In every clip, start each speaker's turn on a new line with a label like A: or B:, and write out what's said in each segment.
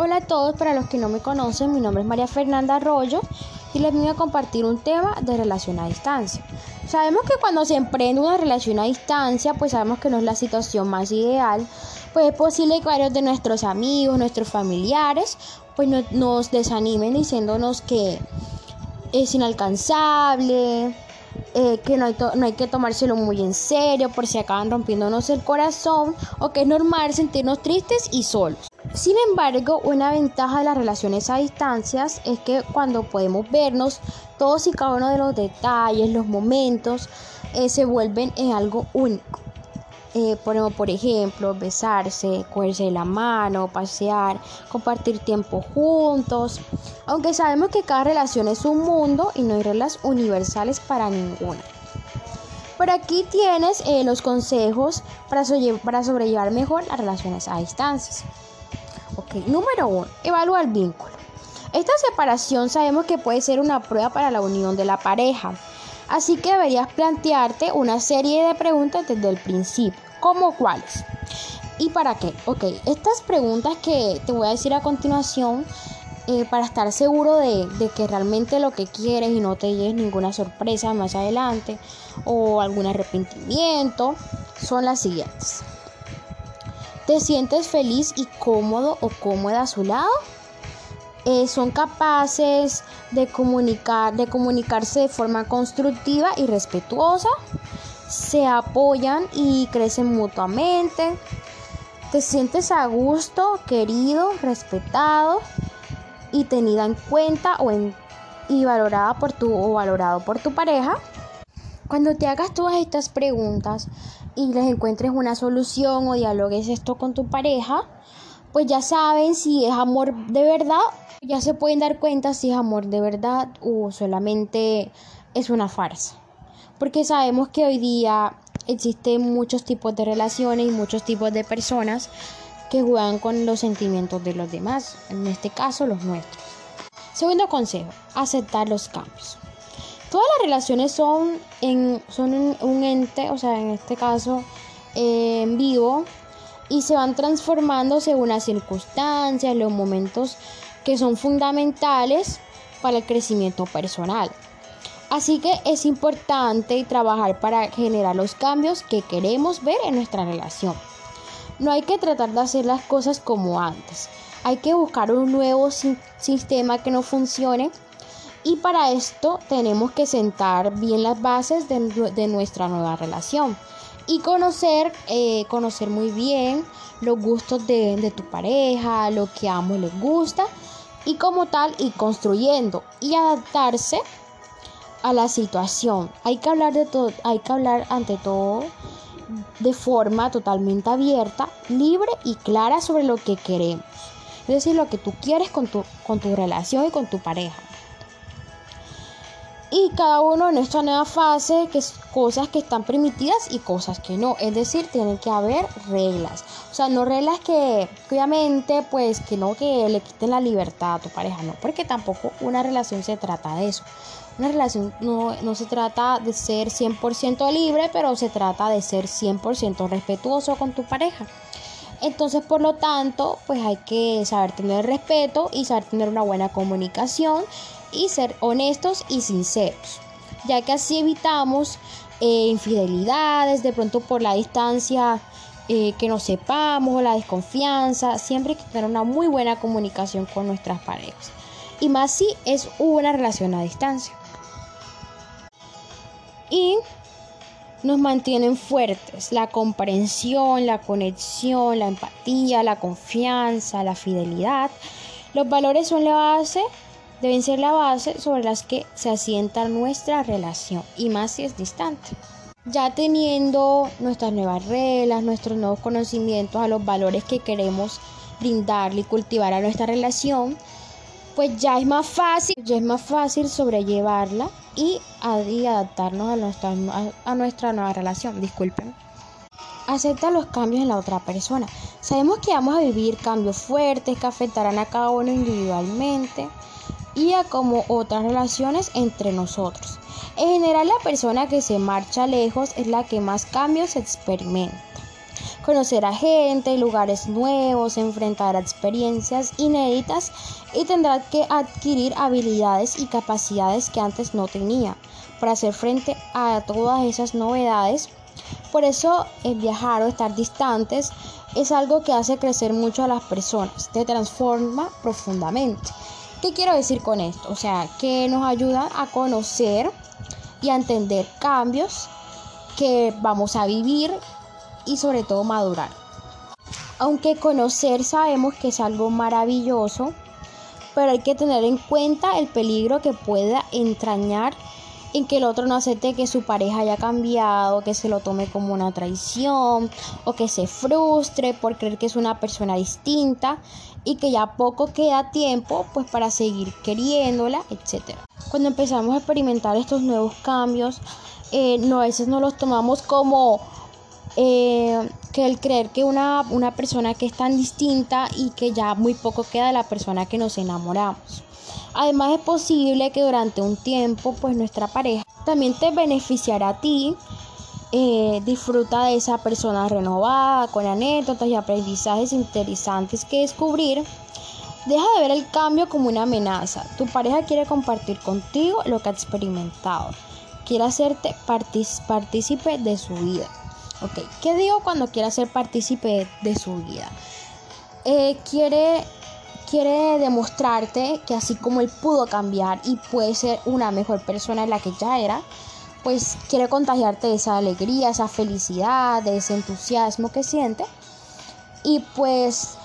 A: Hola a todos, para los que no me conocen, mi nombre es María Fernanda Arroyo y les voy a compartir un tema de relación a distancia. Sabemos que cuando se emprende una relación a distancia, pues sabemos que no es la situación más ideal, pues es posible que varios de nuestros amigos, nuestros familiares, pues nos desanimen diciéndonos que es inalcanzable, eh, que no hay, no hay, que tomárselo muy en serio por si acaban rompiéndonos el corazón o que es normal sentirnos tristes y solos. Sin embargo, una ventaja de las relaciones a distancias es que cuando podemos vernos, todos y cada uno de los detalles, los momentos, eh, se vuelven en algo único. Eh, por, ejemplo, besarse, cogerse la mano, pasear, compartir tiempo juntos. Aunque sabemos que cada relación es un mundo y no hay reglas universales para ninguna. Por aquí tienes eh, los consejos para sobrellevar mejor las relaciones a distancias. Ok, número uno, evalúa el vínculo. Esta separación sabemos que puede ser una prueba para la unión de la pareja, así que deberías plantearte una serie de preguntas desde el principio, como cuáles. ¿Y para qué? Ok, estas preguntas que te voy a decir a continuación, eh, para estar seguro de, de, que realmente lo que quieres y no te lleves ninguna sorpresa más adelante o algún arrepentimiento, son las siguientes. ¿Te sientes feliz y cómodo o cómoda a su lado? Eh, son capaces de comunicar, de comunicarse de forma constructiva y respetuosa. Se apoyan y crecen mutuamente. Te sientes a gusto, querido, respetado y tenida en cuenta o y valorada por tu o valorado por tu pareja. Cuando te hagas todas estas preguntas y les encuentres una solución o dialogues esto con tu pareja, pues ya saben si es amor de verdad, ya se pueden dar cuenta si es amor de verdad o solamente es una farsa. Porque sabemos que hoy día existen muchos tipos de relaciones y muchos tipos de personas que juegan con los sentimientos de los demás, en este caso los nuestros. Segundo consejo, aceptar los cambios. Todas las relaciones son, en, son un ente, o sea, en este caso, en vivo, y se van transformando según las circunstancias, los momentos que son fundamentales para el crecimiento personal. Así que es importante trabajar para generar los cambios que queremos ver en nuestra relación. No hay que tratar de hacer las cosas como antes. Hay que buscar un nuevo sistema que no funcione y para esto tenemos que sentar bien las bases de, nuestra nueva relación y conocer, eh, conocer muy bien los gustos de, tu pareja, lo que a ambos les gusta y como tal ir construyendo y adaptarse a la situación. Hay que hablar de todo, hay que hablar ante todo de forma totalmente abierta, libre y clara sobre lo que queremos. Es decir, lo que tú quieres con tu, con tu relación y con tu pareja y cada uno en esta nueva fase que es cosas que están permitidas y cosas que no. Es decir tienen que haber reglas. O sea no reglas que obviamente pues que no que le quiten la libertad a tu pareja no porque tampoco una relación se trata de eso. Una relación no, no se trata de ser 100% libre pero se trata de ser 100% respetuoso con tu pareja. Entonces, por lo tanto, pues hay que saber tener respeto y saber tener una buena comunicación y ser honestos y sinceros, ya que así evitamos eh, infidelidades, de pronto por la distancia eh, que no sepamos o la desconfianza, siempre hay que tener una muy buena comunicación con nuestras parejas. Y más si es una relación a distancia. Y nos mantienen fuertes. La comprensión, la conexión, la empatía, la confianza, la fidelidad. Los valores son la base deben ser la base sobre las que se asienta nuestra relación y más si es distante. Ya teniendo nuestras nuevas reglas, nuestros nuevos conocimientos a los valores que queremos brindarle y cultivar a nuestra relación, pues ya es más fácil, ya es más fácil sobrellevarla y, adaptarnos a nuestra, a nuestra nueva relación. Disculpen. Acepta los cambios en la otra persona. Sabemos que vamos a vivir cambios fuertes que afectarán a cada uno individualmente y como otras relaciones entre nosotros. En general la persona que se marcha lejos es la que más cambios experimenta. conocer a gente, lugares nuevos, enfrentar experiencias inéditas y tendrá que adquirir habilidades y capacidades que antes no tenía para hacer frente a todas esas novedades. Por eso el viajar o estar distantes es algo que hace crecer mucho a las personas, te transforma profundamente. ¿Qué quiero decir con esto? O sea, que nos ayuda a conocer y a entender cambios que vamos a vivir y sobre todo madurar. Aunque conocer sabemos que es algo maravilloso, pero hay que tener en cuenta el peligro que pueda entrañar que el otro no acepte que su pareja haya cambiado, que se lo tome como una traición o que se frustre por creer que es una persona distinta y que ya poco queda tiempo pues para seguir queriéndola, etc. Cuando empezamos a experimentar estos nuevos cambios, eh, no, a veces no los tomamos como eh, que el creer que una, una persona que es tan distinta y que ya muy poco queda de la persona que nos enamoramos. Además es posible que durante un tiempo pues nuestra pareja también te beneficiará a ti. Eh, disfruta de esa persona renovada, con anécdotas y aprendizajes interesantes que descubrir. Deja de ver el cambio como una amenaza. Tu pareja quiere compartir contigo lo que ha experimentado. Quiere hacerte partícipe de su vida. ¿qué digo cuando quiere ser partícipe de su vida? Eh, quiere quiere demostrarte que así como él pudo cambiar y puede ser una mejor persona de la que ya era, pues quiere contagiarte de esa alegría, esa felicidad, de ese entusiasmo que siente. Y pues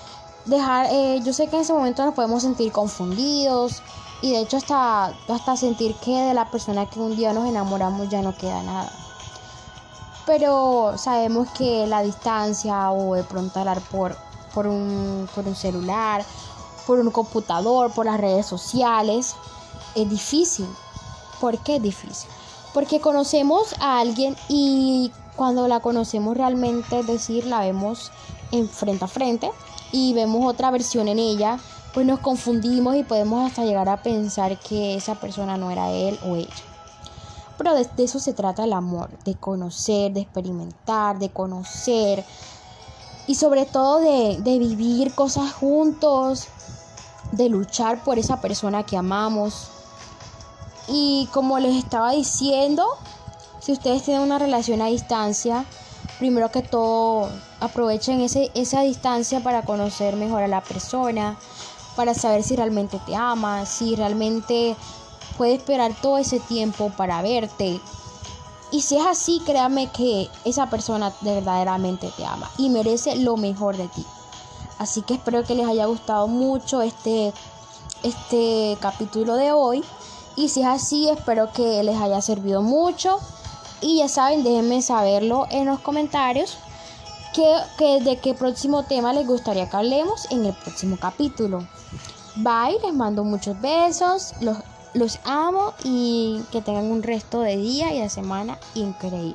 A: dejar, eh, yo sé que en ese momento nos podemos sentir confundidos y de hecho hasta, hasta sentir que de la persona que un día nos enamoramos ya no queda nada. Pero sabemos que la distancia o de pronto hablar por, por, un, por un celular por un computador, por las redes sociales, es difícil. ¿Por qué es difícil? Porque conocemos a alguien y cuando la conocemos realmente, es decir, la vemos en frente a frente y vemos otra versión en ella, pues nos confundimos y podemos hasta llegar a pensar que esa persona no era él o ella. Pero de, eso se trata el amor, de conocer, de experimentar, de conocer y sobre todo de, de vivir cosas juntos, de luchar por esa persona que amamos. Y como les estaba diciendo, si ustedes tienen una relación a distancia, primero que todo aprovechen ese, esa distancia para conocer mejor a la persona, para saber si realmente te ama, si realmente puede esperar todo ese tiempo para verte. Y si es así, créame que esa persona verdaderamente te ama y merece lo mejor de ti. Así que espero que les haya gustado mucho este, este capítulo de hoy. Y si es así, espero que les haya servido mucho. Y ya saben, déjenme saberlo en los comentarios. Que, de qué próximo tema les gustaría que hablemos en el próximo capítulo. Bye, les mando muchos besos. Los, los amo y que tengan un resto de día y de semana increíble.